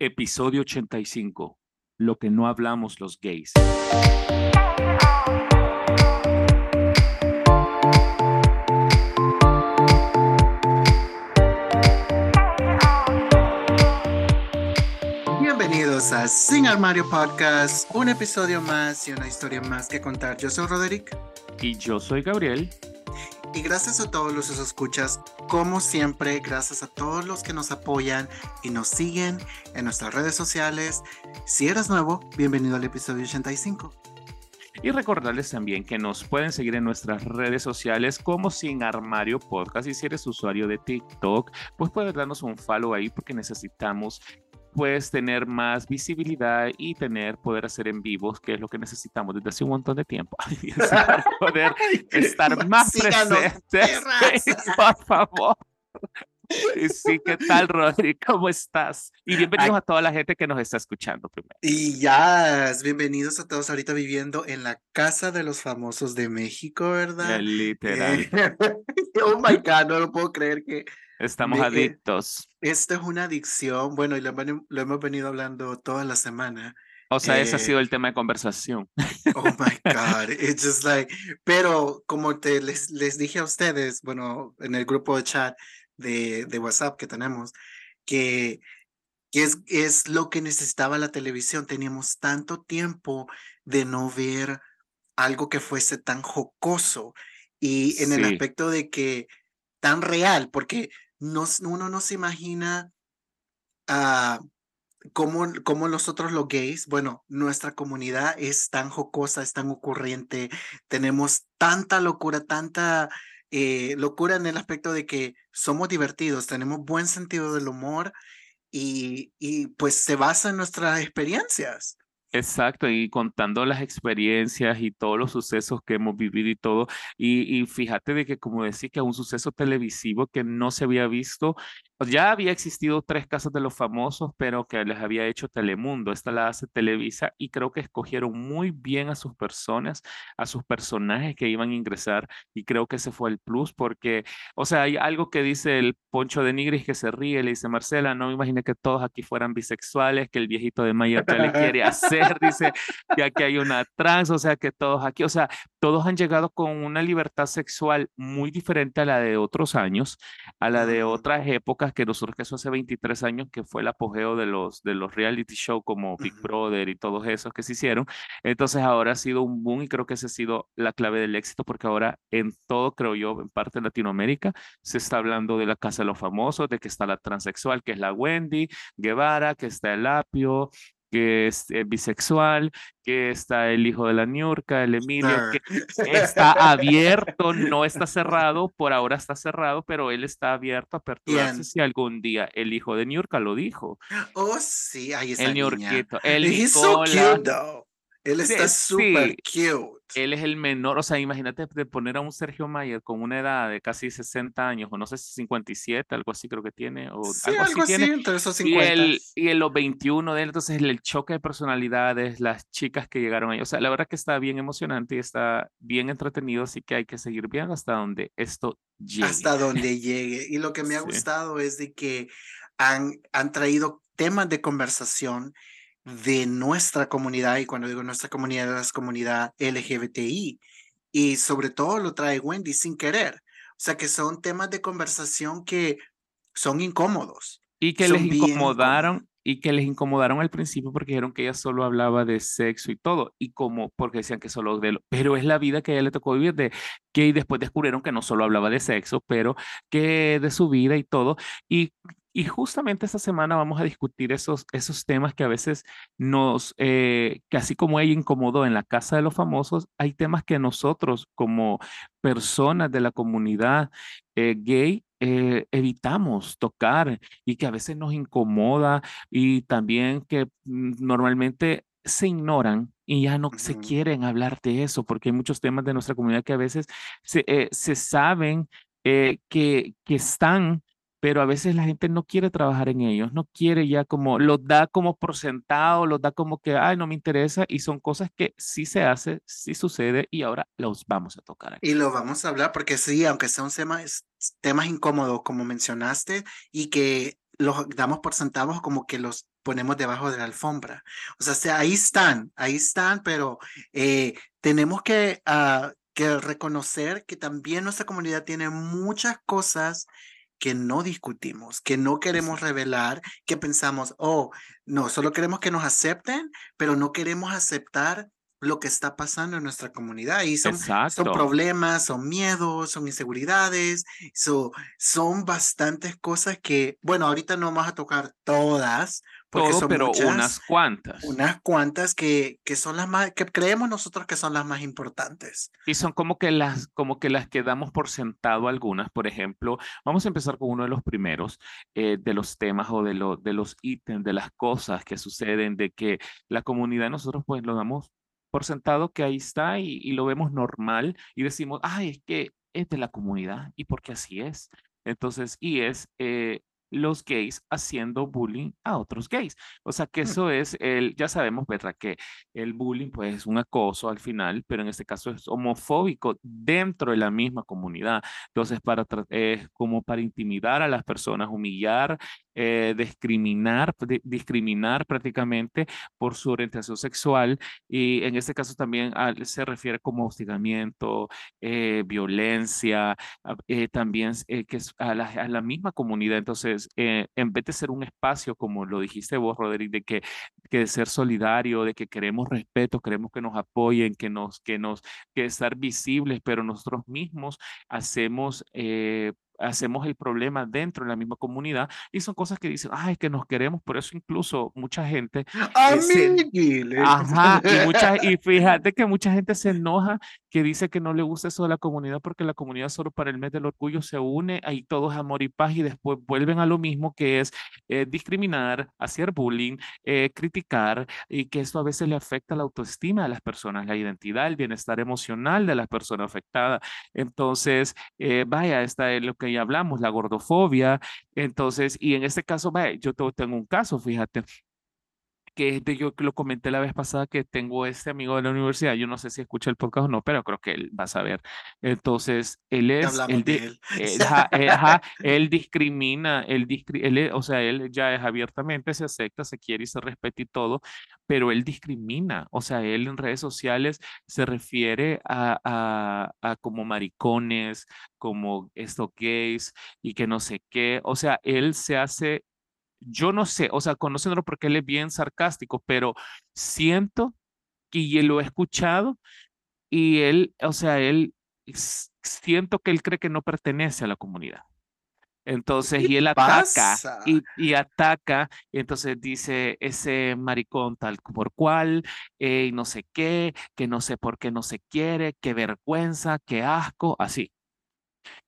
Episodio 85. Lo que no hablamos los gays. Bienvenidos a Sin Armario Podcast, un episodio más y una historia más que contar. Yo soy Roderick. Y yo soy Gabriel. Y gracias a todos los escuchas, como siempre, gracias a todos los que nos apoyan y nos siguen en nuestras redes sociales. Si eres nuevo, bienvenido al episodio 85. Y recordarles también que nos pueden seguir en nuestras redes sociales como Sin Armario Podcast. Y si eres usuario de TikTok, pues puedes darnos un follow ahí porque necesitamos puedes tener más visibilidad y tener poder hacer en vivos, que es lo que necesitamos desde hace un montón de tiempo, poder estar más presentes. Por favor. Sí, ¿qué tal, Rodri? ¿Cómo estás? Y bienvenidos a toda la gente que nos está escuchando primero. Y ya, bienvenidos a todos ahorita viviendo en la Casa de los Famosos de México, ¿verdad? Literal. oh my God, no lo puedo creer que Estamos adictos. Esta es una adicción, bueno, y lo, hemos venido hablando toda la semana. O sea, ese ha sido el tema de conversación. Oh my God, it's just like, pero como te les, les dije a ustedes, bueno, en el grupo de chat de, de WhatsApp que tenemos, que, que es, es lo que necesitaba la televisión. Teníamos tanto tiempo de no ver algo que fuese tan jocoso y en el aspecto de que tan real, porque uno no se imagina uh, cómo, cómo nosotros los gays, bueno, nuestra comunidad es tan jocosa, es tan ocurriente, tenemos tanta locura, tanta eh, locura en el aspecto de que somos divertidos, tenemos buen sentido del humor y, y pues se basa en nuestras experiencias. Exacto, y contando las experiencias y todos los sucesos que hemos vivido y todo. Y, y fíjate de que, como decía, que un suceso televisivo que no se había visto ya había existido tres casas de los famosos, pero que les había hecho Telemundo. Esta la hace Televisa y creo que escogieron muy bien a sus personas, a sus personajes que iban a ingresar y creo que ese fue el plus porque, o sea, hay algo que dice el Poncho de Nigris que se ríe, le dice Marcela, no me imaginé que todos aquí fueran bisexuales, que el viejito de Maya le quiere hacer, dice que aquí hay una trans, o sea, que todos aquí, o sea, todos han llegado con una libertad sexual muy diferente a la de otros años, a la de otras épocas que nosotros que eso hace 23 años que fue el apogeo de los, de los reality show como Big Brother y todos esos que se hicieron. Entonces ahora ha sido un boom y creo que esa ha sido la clave del éxito porque ahora en todo, creo yo, en parte de Latinoamérica, se está hablando de la Casa de los Famosos, de que está la transexual, que es la Wendy Guevara, que está el Apio, que es eh, bisexual, que está el hijo de la Niurka, el Emilio, que está abierto, no está cerrado, por ahora está cerrado, pero él está abierto a aperturarse si algún día el hijo de Niurka lo dijo. Oh, sí, ahí está. El Niurquito, el él está súper cute. Él es el menor, o sea, imagínate de poner a un Sergio Mayer con una edad de casi 60 años, o no sé si 57, algo así creo que tiene, o algo, así, tiene. entre esos 50. Y, el, y en los 21 de él, entonces el choque de personalidades, las chicas que llegaron ahí, o sea, la verdad que está bien emocionante y está bien entretenido, así que hay que seguir bien hasta donde esto llegue. Hasta donde llegue. Y lo que me ha gustado es de que han, han traído temas de conversación de nuestra comunidad, y cuando digo nuestra comunidad es comunidad LGBTI, y sobre todo lo trae Wendy sin querer. O sea que son temas de conversación que son incómodos. Y que les incomodaron y que les incomodaron al principio porque dijeron que ella solo hablaba de sexo y todo, y como porque decían que solo de lo, pero es la vida que a ella le tocó vivir, de que después descubrieron que no solo hablaba de sexo, pero que de su vida y todo, y y justamente esta semana vamos a discutir esos, esos temas que a veces nos, eh, que así como ella incomodó en la Casa de los Famosos, hay temas que nosotros como personas de la comunidad eh, gay eh, evitamos tocar y que a veces nos incomoda y también que mm, normalmente se ignoran y ya no se quieren hablar de eso, porque hay muchos temas de nuestra comunidad que a veces se, se saben que, que están pero a veces la gente no quiere trabajar en ellos, no quiere ya como, los da como por sentado, los da como que, ay, no me interesa, y son cosas que sí se hace, sí sucede, y ahora los vamos a tocar. Y lo vamos a hablar porque sí, aunque son temas, temas incómodos, como mencionaste, y que los damos por centavos como que los ponemos debajo de la alfombra. O sea, ahí están, ahí están, pero eh, tenemos que, uh, que reconocer que también nuestra comunidad tiene muchas cosas que no discutimos, que no queremos revelar, que pensamos, oh, no, solo queremos que nos acepten, pero no queremos aceptar lo que está pasando en nuestra comunidad. Y son, son problemas, son miedos, son inseguridades, son bastantes cosas que, bueno, ahorita no vamos a tocar todas, son pero unas cuantas. Unas cuantas que, que son las más, que creemos nosotros que son las más importantes. Y son como que las, como que las que damos por sentado algunas. Por ejemplo, vamos a empezar con uno de los primeros eh, de los temas o de, lo, de los ítems, de las cosas que suceden, de que la comunidad nosotros pues lo damos por sentado que ahí está y, lo vemos normal y decimos, ay, es que es de la comunidad y porque así es. Entonces, y es eh, los gays haciendo bullying a otros gays. O sea que mm. eso es el, ya sabemos, ¿verdad? Que el bullying pues es un acoso al final, pero en este caso es homofóbico dentro de la misma comunidad. Entonces, para, es como para intimidar a las personas, humillar, eh, discriminar, discriminar prácticamente por su orientación sexual y en este caso también se refiere como hostigamiento, eh, violencia, eh, también que es a la, misma comunidad. Entonces, eh, en vez de ser un espacio, como lo dijiste vos, Roderick, de que, que de ser solidario, de que queremos respeto, queremos que nos apoyen, que nos, que nos, que estar visibles, pero nosotros mismos hacemos eh, hacemos el problema dentro de la misma comunidad y son cosas que dicen, ay, que nos queremos, por eso incluso mucha gente... ajá, y, mucha, y fíjate que mucha gente se enoja que dice que no le gusta eso de la comunidad porque la comunidad solo para el mes del orgullo se une, ahí todo es amor y paz y después vuelven a lo mismo que es eh, discriminar, hacer bullying, eh, criticar y que eso a veces le afecta la autoestima de las personas, la identidad, el bienestar emocional de las personas afectadas. Entonces, eh, vaya, esta es lo que hablamos, la gordofobia. Entonces, y en este caso, yo tengo un caso, fíjate, que es de yo que lo comenté la vez pasada que tengo este amigo de la universidad, yo no sé si escucha el podcast o no, pero creo que él va a saber. Entonces, él es, él, él. él, discrimina, él, él, o sea, él ya es abiertamente, se acepta, se quiere y se respeta y todo, pero él discrimina, o sea, él en redes sociales se refiere a, a, a como maricones, como estos gays y que no sé qué, o sea, él se hace yo no sé, o sea, conociéndolo porque él es bien sarcástico, pero siento que lo he escuchado y él, o sea, él, siento que él cree que no pertenece a la comunidad. Entonces, y él ataca y, y, ataca, y entonces dice ese maricón tal por cual, eh, y no sé qué, que no sé por qué no se quiere, qué vergüenza, qué asco, así.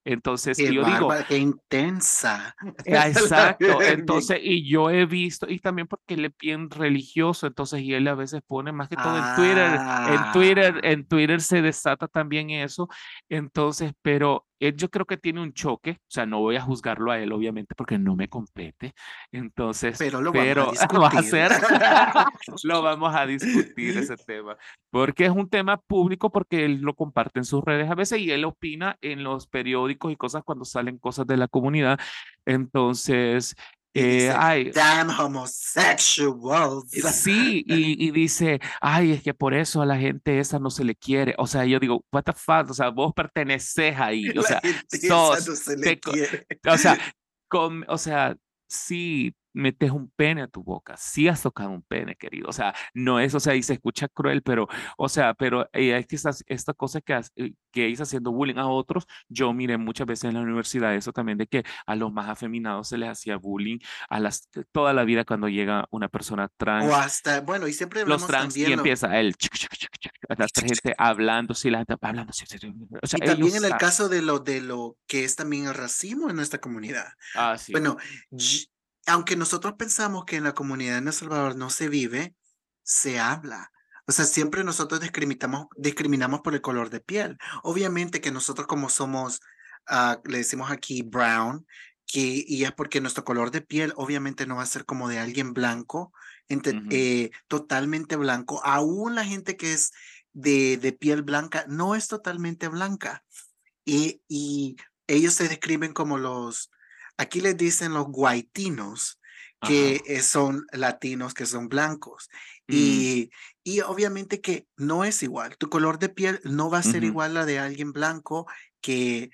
Entonces, yo digo. Qué intensa. Exacto. Entonces, y yo he visto, y también porque él es bien religioso, entonces, y él a veces pone más que todo en Twitter, en Twitter, ah. en Twitter se desata también eso. Entonces, pero él yo creo que tiene un choque, o sea, no voy a juzgarlo a él, obviamente, porque no me compete. Entonces, pero lo vamos a, hacer, lo vamos a discutir ese tema, porque es un tema público, porque él lo comparte en sus redes a veces y él opina en los periódicos y cosas cuando salen cosas de la comunidad. Entonces, eh, ay, damn homosexuals. Sí, y, y, dice, ay, es que por eso a la gente esa no se le quiere. O sea, yo digo, what the fuck, o sea, vos perteneces ahí. O sea, sos, o sea, con, o sea, sí, metes un pene a tu boca, sí has tocado un pene, querido. O sea, no es, o sea, y se escucha cruel, pero, o sea, pero eh, es que esta, esta cosa que, eh, que es haciendo bullying a otros, yo miré muchas veces en la universidad eso también de que a los más afeminados se les hacía bullying a las toda la vida cuando llega una persona trans. O hasta, bueno, y siempre los trans y empieza el la gente hablando, sí, la gente hablando. Sí, o sea, y también en el caso de lo de lo que es también el racismo en nuestra comunidad. Ah, sí. Bueno, aunque nosotros pensamos que en la comunidad de El Salvador no se vive, se habla. O sea, siempre nosotros discriminamos, discriminamos por el color de piel. Obviamente que nosotros como somos, uh, le decimos aquí brown, que, y es porque nuestro color de piel obviamente no va a ser como de alguien blanco, eh, totalmente blanco. Aún la gente que es de, de piel blanca no es totalmente blanca. Y, y ellos se describen como los, aquí les dicen los guaitinos, que eh, son latinos, que son blancos. Mm. Y, y obviamente que no es igual. Tu color de piel no va a ser igual a la de alguien blanco que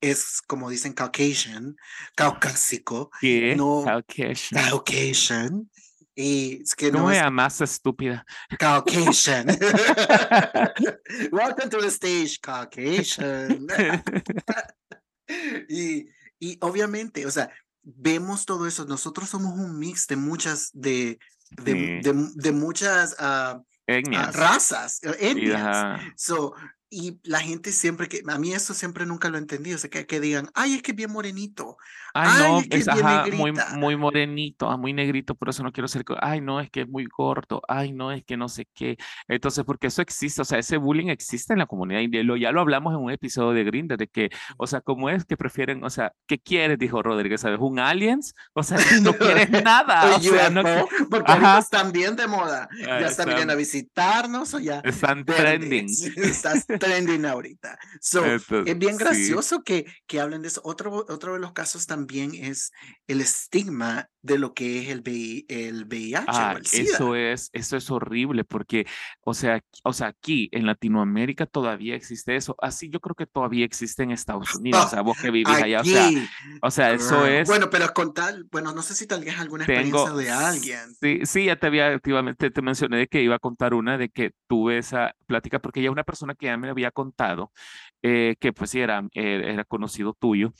es, como dicen, Caucasian, caucásico. ¿Qué? No, Caucasian. Caucasian. Y es que No no es más estúpida. Caucasian. Welcome to the stage, Caucasian. y, y obviamente, o sea, vemos todo eso. Nosotros somos un mix de muchas, de, de, Sí. de, de muchas ah, ah, Etnias. razas, eh, etnias. ajá. So, y la gente siempre que, a mí eso siempre nunca lo he entendido, o sea, que, que digan, ay, es que es bien morenito. Ay, Ay, no, es que es bien ajá, muy, muy morenito, ah, muy negrito, por eso no quiero ser. Ay, no, es que es muy gordo. Ay, no, es que no sé qué. Entonces, porque eso existe, o sea, ese bullying existe en la comunidad de lo, ya lo hablamos en un episodio de Grindr, de que, o sea, ¿cómo es que prefieren, o sea, ¿qué quieres? Dijo Rodríguez, ¿sabes? ¿Un aliens? O sea, no quieres nada. O sea, no, porque Ajá. están bien de moda. Ah, Ya están están- viniendo a visitarnos o ya. están trending. Estás trending ahorita. So, Entonces, es bien sí. gracioso que, que hablen de eso. Otro, otro de los casos también es el estigma de lo que es el, VI el VIH Ah, o el SIDA. eso es, eso es horrible porque, o sea, aquí- o sea, aquí en Latinoamérica todavía existe eso. Así yo creo que todavía existe en Estados Unidos. O sea, vos que vivís allá, o sea, Aquí, o sea, eso es. Bueno, pero con tal, bueno, no sé si tal vez alguna experiencia Tengo, de alguien. sí, sí, ya te había, activamente te mencioné de que iba a contar una de que tuve esa plática porque ya una persona que ya me había contado, eh, que pues sí era, eh, era conocido tuyo.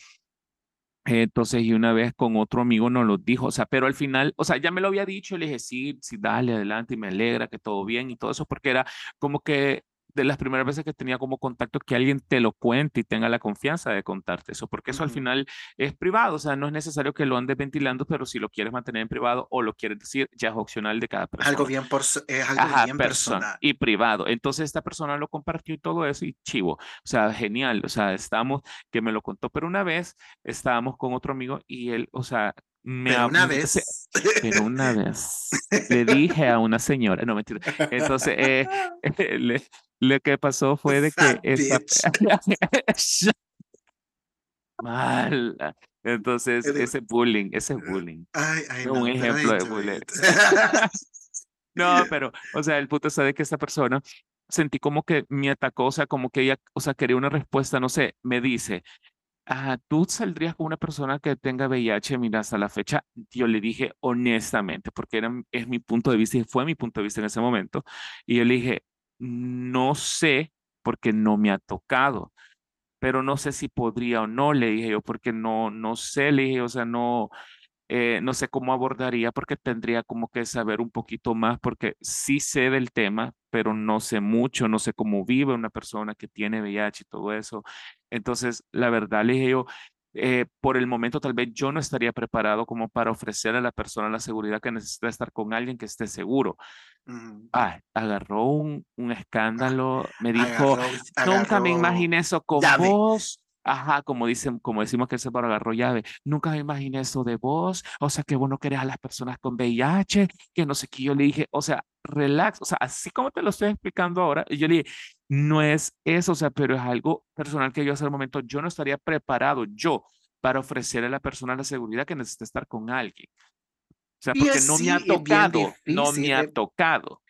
Entonces, y una vez con otro amigo nos lo dijo, o sea, pero al final, o sea, ya me lo había dicho, le dije, sí, sí, dale, adelante, y me alegra que todo bien y todo eso, porque era como que de las primeras veces que tenía como contacto que alguien te lo cuente y tenga la confianza de contarte eso, porque eso al final es privado, o sea, no es necesario que lo andes ventilando, pero si lo quieres mantener en privado o lo quieres decir, ya es opcional de cada persona. Algo bien, por, es algo Ajá, bien persona personal. y privado. Entonces esta persona lo compartió y todo eso y chivo. O sea, genial. O sea, estábamos, que me lo contó, pero una vez estábamos con otro amigo y él, o sea, me Pero una vez. pero una vez le dije a una señora, no mentira. Entonces, eh, le- lo que pasó fue de que esta mal. Entonces, ese bullying, ese bullying. Ay, ay, Un ejemplo de bullying. No, pero, o sea, el punto está de que esta persona sentí como que me atacó, o sea, como que ella, o sea, quería una respuesta, no sé, me dice, ah, ¿tú saldrías con una persona que tenga VIH? Mira, hasta la fecha, yo le dije honestamente, porque era, es mi punto de vista y fue mi punto de vista en ese momento, y yo le dije, no sé, porque no me ha tocado, pero no sé si podría o no, le dije yo, porque no, no sé, le dije, o sea, no eh, no sé cómo abordaría porque tendría como que saber un poquito más porque sí sé del tema, pero no sé mucho, no sé cómo vive una persona que tiene VIH y todo eso. Entonces, la verdad, le dije yo, eh, por el momento tal vez yo no estaría preparado como para ofrecer a la persona la seguridad que necesita estar con alguien que esté seguro. Ujú. Ah, agarró un, un escándalo, me dijo, Agarró- Nunca me agarró imaginé eso con llave. vos. Ajá, como dicen, como decimos que ese para agarró llave. Nunca me imaginé eso de vos. O sea, que vos no querés a las personas con VIH, que no sé qué. Yo le dije, o sea, relax. O sea, así como te lo estoy explicando ahora, y yo le dije, no es eso, o sea, pero es algo personal que yo hasta el momento yo no estaría preparado yo para ofrecerle a la persona la seguridad que necesita estar con alguien. O sea, porque no me ha tocado, no me ha eh, tocado.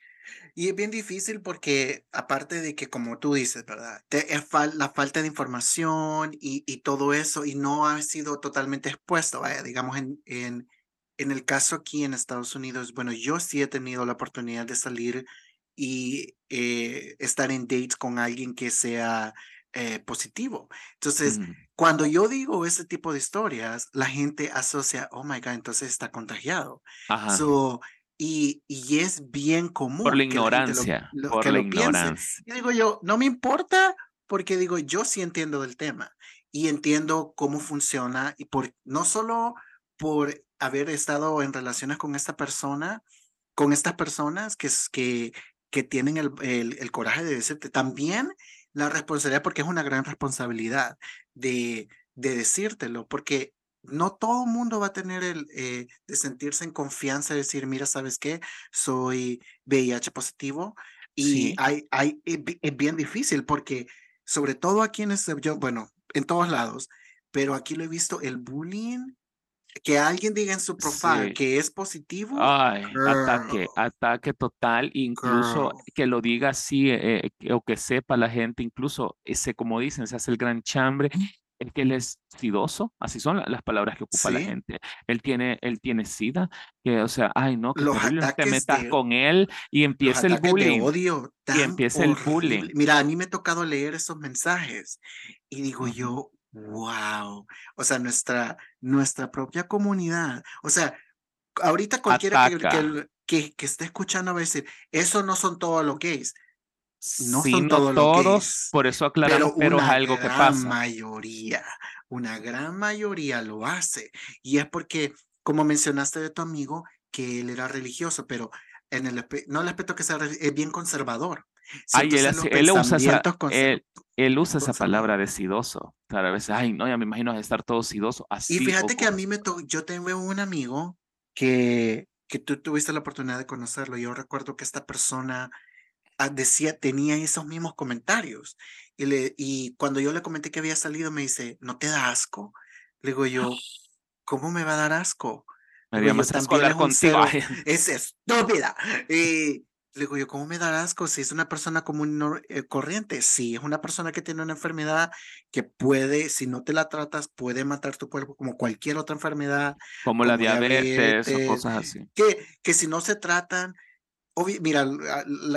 Y es bien difícil porque, aparte de que, como tú dices, ¿verdad? Te- es fal- la falta de información y, y todo eso, y no ha sido totalmente expuesto, vaya, digamos, en, en, en el caso aquí en Estados Unidos, bueno, yo sí he tenido la oportunidad de salir y eh, estar en dates con alguien que sea eh, positivo. Entonces, Ujú. cuando yo digo ese tipo de historias, la gente asocia, oh my God, entonces está contagiado. Ajá. So, y, y es bien común Por la que la gente lo- ignorancia, lo- por que la ignorancia. Y digo yo, no me importa porque digo, yo sí entiendo del tema y entiendo cómo funciona y por no solo por haber estado en relaciones con esta persona, con estas personas que, que, que tienen el, el, el coraje de decirte, también la responsabilidad, porque es una gran responsabilidad de, de decírtelo, porque no todo el mundo va a tener el eh, de sentirse en confianza y decir, mira, ¿sabes qué? Soy VIH positivo y Sí. hay, hay, es bien difícil porque sobre todo aquí en este, yo, bueno, en todos lados, pero aquí lo he visto, el bullying que alguien diga en su profile que es positivo. Ay, ataque, ataque total, incluso que lo diga así eh, o que sepa la gente, incluso ese, como dicen, se hace el gran chambre, es que él es sidoso, así son las palabras que ocupa la gente. Él tiene, él tiene sida, que o sea, ay no, que te metas con él y empieza el bullying. odio y empieza el bullying. Mira, a mí me ha tocado leer esos mensajes y digo yo, wow, o sea, nuestra, nuestra propia comunidad, o sea, ahorita cualquiera que, que, que, esté escuchando va a decir, eso no son todos los gays. No son todos, todos por eso aclaramos, pero, es algo que pasa. Una mayoría, una gran mayoría lo hace. Y es porque, como mencionaste de tu amigo, que él era religioso, pero en el, no el aspecto que sea, es bien conservador. Ay, él, él, usa esa, él, usa esa palabra de sidoso. Claro, a veces, ay, no, ya me imagino estar todo sidoso. Así, y fíjate que a mí me tocó, yo tengo un amigo que, que tú tuviste la oportunidad de conocerlo. Yo recuerdo que esta persona Ah, decía, tenía esos mismos comentarios. Y, le, y cuando yo le comenté que había salido, me dice, ¿no te da asco? Le digo yo, ¿cómo me va a dar asco? Me digo, más contigo. es estúpida. Y le digo yo, ¿cómo me da asco si es una persona común eh, corriente? Sí, es una persona que tiene una enfermedad que puede, si no te la tratas, puede matar tu cuerpo como cualquier otra enfermedad. Como, la diabetes, o cosas así. Que, que si no se tratan, mira,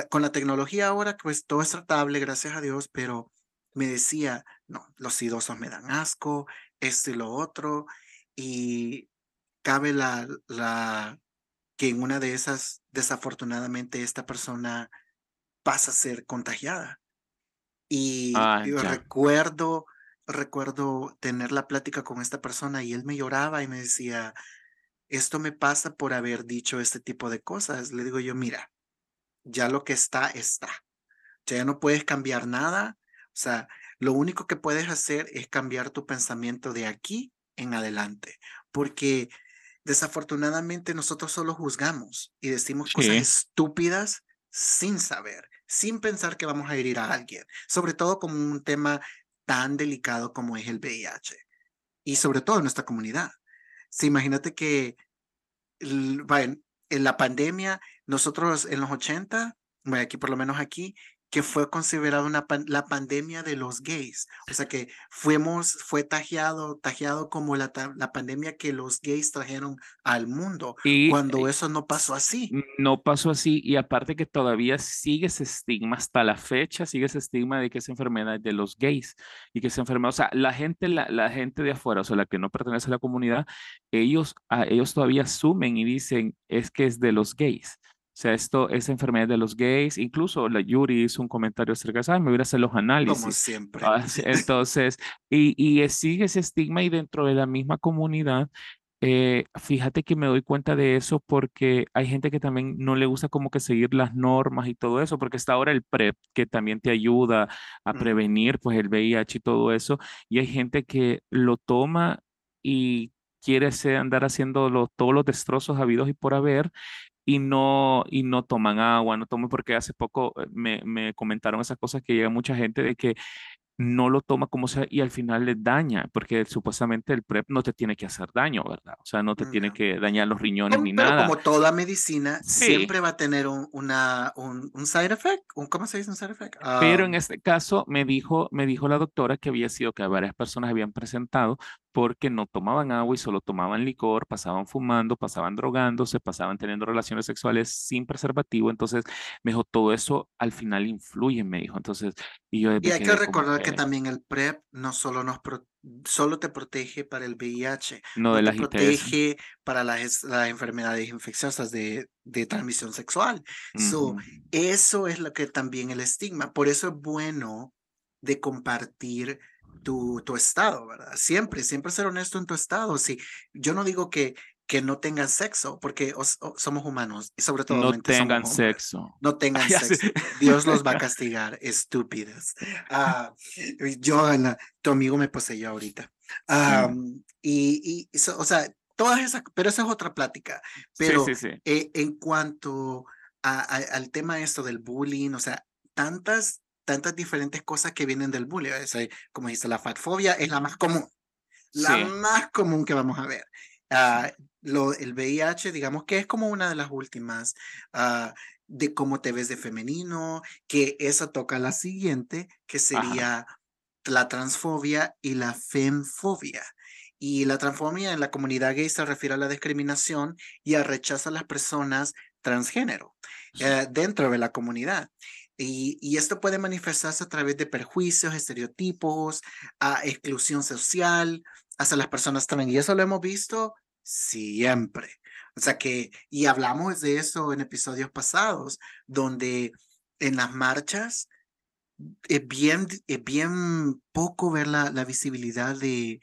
con la tecnología ahora, pues todo es tratable, gracias a Dios, pero me decía, no, los idosos me dan asco, esto y lo otro, y cabe la, la, que en una de esas, desafortunadamente, esta persona pasa a ser contagiada. Y ah, yo recuerdo, recuerdo tener la plática con esta persona y él me lloraba y me decía, esto me pasa por haber dicho este tipo de cosas. Le digo yo, mira, ya lo que está, está. Ya no puedes cambiar nada. O sea, lo único que puedes hacer es cambiar tu pensamiento de aquí en adelante, porque desafortunadamente nosotros solo juzgamos y decimos cosas estúpidas sin saber, sin pensar que vamos a herir a alguien, sobre todo como un tema tan delicado como es el VIH y sobre todo en nuestra comunidad. Sí, imagínate que en la pandemia, nosotros en los 80, aquí por lo menos aquí, que fue considerado una la pandemia de los gays. O sea que fuimos, fue tajeado, tajeado como la, la pandemia que los gays trajeron al mundo, y, cuando eso no pasó así. No pasó así, y aparte que todavía sigue ese estigma, hasta la fecha sigue ese estigma de que es enfermedad de los gays, y que es enfermedad, o sea, la gente, la, la gente de afuera, o sea, la que no pertenece a la comunidad, ellos, a, ellos todavía asumen y dicen, es que es de los gays. O sea, esto es enfermedad de los gays. Incluso la Yuri hizo un comentario acerca de, me voy a hacer los análisis. Como siempre. Ah, entonces, y, y sigue ese estigma y dentro de la misma comunidad, eh, fíjate que me doy cuenta de eso porque hay gente que también no le gusta como que seguir las normas y todo eso, porque está ahora el PrEP que también te ayuda a prevenir pues el VIH y todo eso, y hay gente que lo toma y quiere andar haciendo todos los destrozos habidos y por haber y no, y no toman agua, no toman, porque hace poco eh, me, me comentaron esas cosas que llega mucha gente de que no lo toma como sea y al final le daña, porque supuestamente el PrEP no te tiene que hacer daño, ¿verdad? O sea, no te tiene que dañar los riñones ni pero nada. Como toda medicina, siempre va a tener un, una, un, un side effect, un, ¿cómo se dice un side effect? pero en este caso me dijo, me dijo la doctora que había sido que varias personas habían presentado porque no tomaban agua y solo tomaban licor, pasaban fumando, pasaban drogándose, pasaban teniendo relaciones sexuales sin preservativo. Entonces, me dijo, todo eso al final influye, me dijo. Entonces, y yo... Y hay que recordar que también el PrEP no solo nos solo te protege para el VIH, no, de te las protege para las, las, enfermedades infecciosas de, de transmisión sexual. eso es lo que también el estigma. Por eso es bueno de compartir tu, tu estado, ¿verdad? Siempre, siempre ser honesto en tu estado. Si yo no digo que, que no tengan sexo, porque somos humanos y sobre todo no tengan sexo. No tengan sexo. Dios los va a castigar, estúpidas. Ah, yo, tu amigo me poseyó ahorita. y, y o sea, todas esas, pero esa es otra plática. Pero eh, en cuanto a, al tema esto del bullying, o sea, tantas tantas diferentes cosas que vienen del bullying. como dice, la fatfobia es la más común, la más común que vamos a ver. ah, lo, el VIH, digamos que es como una de las últimas, ah, de cómo te ves de femenino, que eso toca la siguiente, que sería la transfobia y la femfobia. Y la transfobia en la comunidad gay se refiere a la discriminación y a rechazo a las personas transgénero eh, dentro de la comunidad. Y, esto puede manifestarse a través de perjuicios, estereotipos, a exclusión social hacia las personas trans. Y eso lo hemos visto siempre. O sea que, y hablamos de eso en episodios pasados, donde en las marchas es bien, es bien poco ver la, la visibilidad de,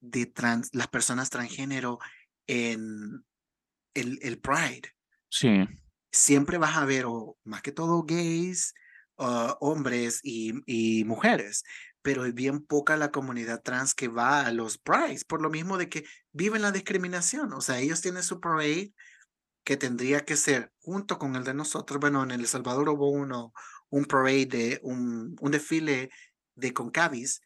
de trans, las personas transgénero en el, el Pride. Sí. Siempre vas a ver, o más que todo, gays, uh, hombres y, y mujeres, pero es bien poca la comunidad trans que va a los prides, por lo mismo de que viven la discriminación. O sea, ellos tienen su parade que tendría que ser junto con el de nosotros. Bueno, en El Salvador hubo uno, un parade, de, un, un desfile de Concavis,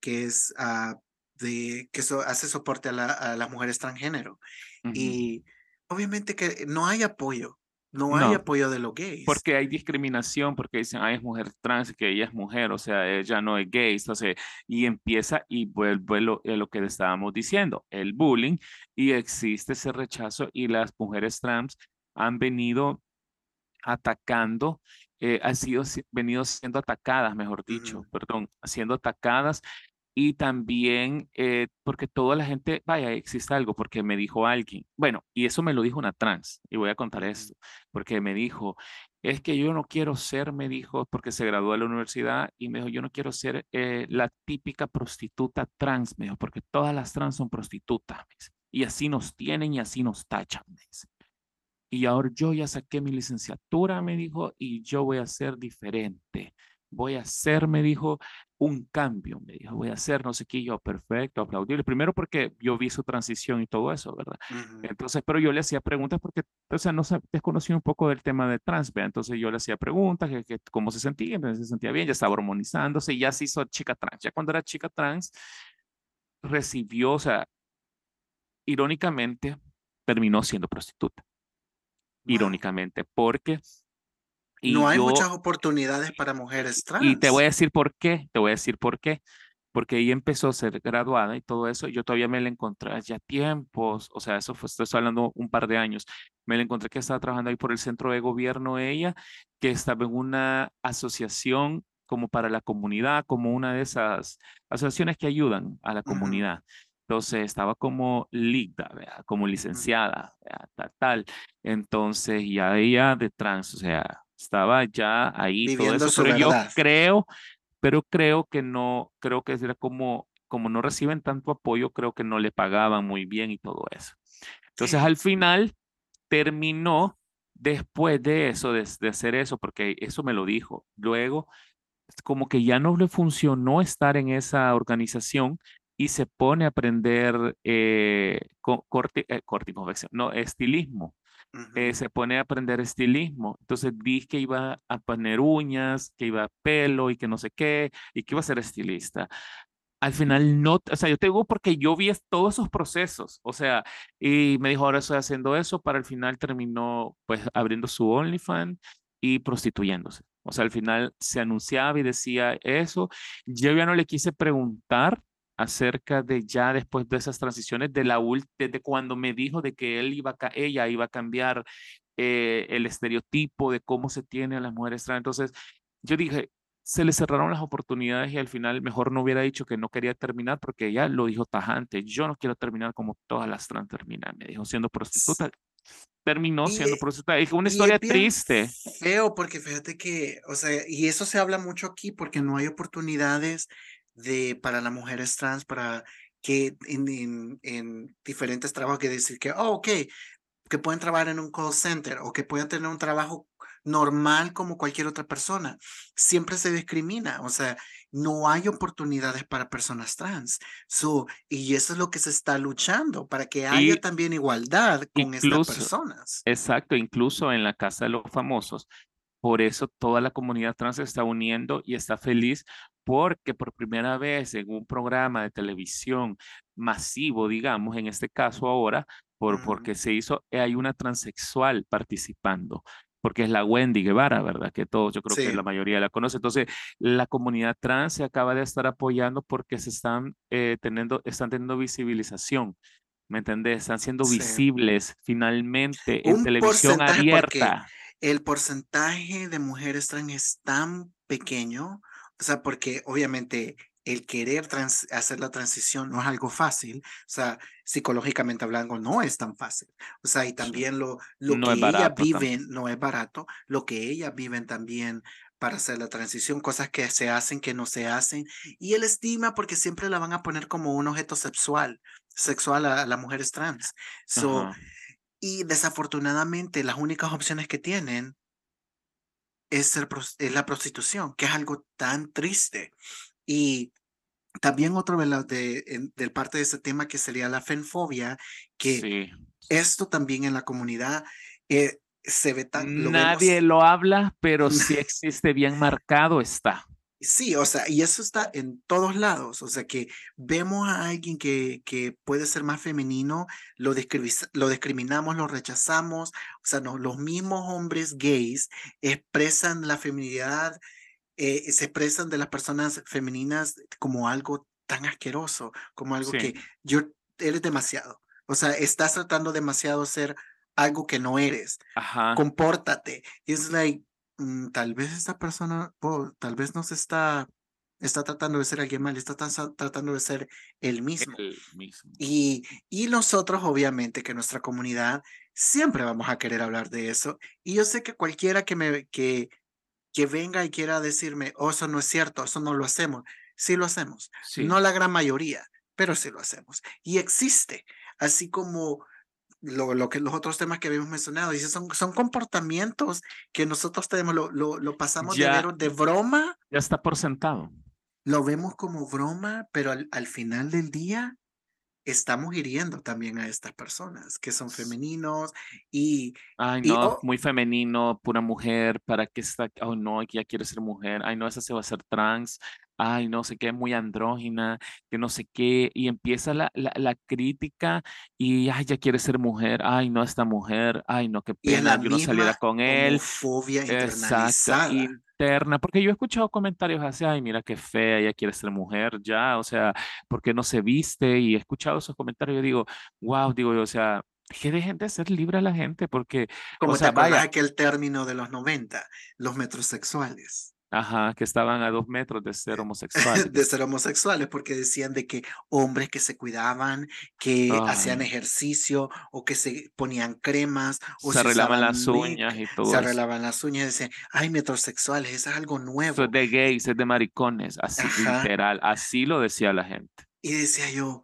que es uh, de que eso hace soporte a, la, a, las mujeres transgénero. Y obviamente que no hay apoyo. No hay apoyo de los gays. Porque hay discriminación, porque dicen, ah, es mujer trans, que ella es mujer, o sea, ella no es gay, entonces, y empieza y vuelve lo, lo que estábamos diciendo, el bullying, y existe ese rechazo, y las mujeres trans han venido atacando, eh, han sido, venido siendo atacadas, mejor dicho, perdón, siendo atacadas y también eh, porque toda la gente, vaya, existe algo, porque me dijo alguien, bueno, y eso me lo dijo una trans, y voy a contar esto, porque me dijo, es que yo no quiero ser, me dijo, porque se graduó de la universidad, y me dijo, yo no quiero ser eh, la típica prostituta trans, me dijo, porque todas las trans son prostitutas, y así nos tienen y así nos tachan, me dice. Y ahora yo ya saqué mi licenciatura, me dijo, y yo voy a ser diferente voy a hacer, me dijo, un cambio, me dijo, voy a hacer no sé qué, yo, perfecto, aplaudible. Primero porque yo vi su transición y todo eso, ¿verdad? Entonces, pero yo le hacía preguntas porque, o sea, no desconocía un poco del tema de trans, Entonces yo le hacía preguntas, que, cómo se sentía, se sentía bien, ya estaba hormonizándose, y ya se hizo chica trans. Ya cuando era chica trans, recibió, o sea, irónicamente, terminó siendo prostituta. Irónicamente, porque no hay muchas oportunidades para mujeres trans. Y te voy a decir por qué, te voy a decir por qué. Porque ella empezó a ser graduada y todo eso. Yo todavía me la encontré ya tiempos, o sea, eso fue, estoy hablando un par de años. Me la encontré que estaba trabajando ahí por el centro de gobierno ella, que estaba en una asociación como para la comunidad, como una de esas asociaciones que ayudan a la comunidad. Entonces estaba como ligda, como licenciada, tal, tal. Entonces ya ella de trans, o sea, estaba ya ahí todo eso, pero yo creo, pero creo que no, creo que era como, como no reciben tanto apoyo, creo que no le pagaban muy bien y todo eso. Entonces al final terminó después de eso, de, hacer eso, porque eso me lo dijo. Luego, como que ya no le funcionó estar en esa organización y se pone a aprender eh, eh, no, estilismo. Eh, se pone a aprender estilismo. Entonces vi que iba a poner uñas, que iba a pelo y que no sé qué, y que iba a ser estilista. Al final no, o sea, yo te digo porque yo vi todos esos procesos, o sea, y me dijo, ahora estoy haciendo eso, para el final terminó pues abriendo su OnlyFans y prostituyéndose. O sea, al final se anunciaba y decía eso. Yo ya no le quise preguntar acerca de ya después de esas transiciones, de la desde cuando me dijo de que él iba ella iba a cambiar eh, el estereotipo de cómo se tiene a las mujeres trans. Entonces, yo dije, se le cerraron las oportunidades y al final mejor no hubiera dicho que no quería terminar porque ella lo dijo tajante, yo no quiero terminar como todas las trans terminan, me dijo siendo prostituta. Terminó siendo prostituta. Es una historia triste. Feo, porque fíjate que, o sea, y eso se habla mucho aquí porque no hay oportunidades de, para las mujeres trans, para que en, en, diferentes trabajos que decir que, oh, ok, que pueden trabajar en un call center o que pueden tener un trabajo normal como cualquier otra persona. Siempre se discrimina, o sea, no hay oportunidades para personas trans. So, y eso es lo que se está luchando, para que haya también igualdad con estas personas. Exacto, incluso en la Casa de los Famosos por eso toda la comunidad trans se está uniendo y está feliz porque por primera vez en un programa de televisión masivo, digamos, en este caso ahora, por, porque se hizo, hay una transexual participando porque es la Wendy Guevara, ¿verdad? Que todos, yo creo que la mayoría la conoce. Entonces, la comunidad trans se acaba de estar apoyando porque se están, eh, teniendo, están teniendo visibilización. ¿Me entendés? Están siendo visibles finalmente en televisión abierta. El porcentaje de mujeres trans es tan pequeño, o sea, porque obviamente el querer hacer la transición no es algo fácil, o sea, psicológicamente hablando no es tan fácil, o sea, y también lo, lo que ellas viven no es barato, lo que ellas viven también para hacer la transición, cosas que se hacen, que no se hacen, y el estima porque siempre la van a poner como un objeto sexual, sexual a, las mujeres trans. So, y desafortunadamente las únicas opciones que tienen es, ser, es la prostitución, que es algo tan triste. Y también otro de, de, parte de ese tema que sería la fenfobia, que esto también en la comunidad eh, se ve tan... Nadie lo habla, pero sí existe bien marcado está. Sí, o sea, y eso está en todos lados, o sea, que vemos a alguien que, que puede ser más femenino, lo, lo discriminamos, lo rechazamos, o sea, no, los mismos hombres gays expresan la feminidad eh, se expresan de las personas femeninas como algo tan asqueroso, como algo que yo, eres demasiado. O sea, estás tratando demasiado de ser algo que no eres. Ajá. Compórtate. Es like, tal vez esta persona, tal vez no se está, está tratando de ser alguien mal, está tratando de ser el mismo. El mismo. Y, y nosotros, obviamente, que nuestra comunidad siempre vamos a querer hablar de eso. Y yo sé que cualquiera que me, que, que venga y quiera decirme, oh, eso no es cierto, eso no lo hacemos. Sí lo hacemos. No la gran mayoría, pero sí lo hacemos. Y existe, así como lo, lo, que los otros temas que habíamos mencionado, dice, son, son comportamientos que nosotros tenemos, lo, lo, lo pasamos de, de broma. Ya está por sentado. Lo vemos como broma, pero al, al final del día estamos hiriendo también a estas personas que son femeninos y... Ay, no, muy femenino, pura mujer, ¿para qué está? Oh, no, ya quiere ser mujer. Ay, no, esa se va a ser trans. Ay, no sé qué, muy andrógina, que no sé qué. Y empieza la, la, la crítica y, ay, ya quiere ser mujer. Ay, no, esta mujer. Ay, no, qué pena, yo no saliera con él. Fobia internalizada porque yo he escuchado comentarios así, ay, mira qué fea, ella quiere ser mujer ya, o sea, ¿por qué no se viste? Y he escuchado esos comentarios, yo digo, wow, digo yo, o sea, que dejen de ser libre a la gente, porque, Como o sea, te vaya. aquel término de los 90, los metrosexuales. Ajá, que estaban a dos metros de ser homosexuales. de ser homosexuales, porque decían de que hombres que se cuidaban, que hacían ejercicio o que se ponían cremas o se arreglaban las uñas y todo. Se arreglaban las uñas y decían, ay, metrosexuales, eso es algo nuevo. Eso es de gays, es de maricones, así literal, así lo decía la gente. Y decía yo,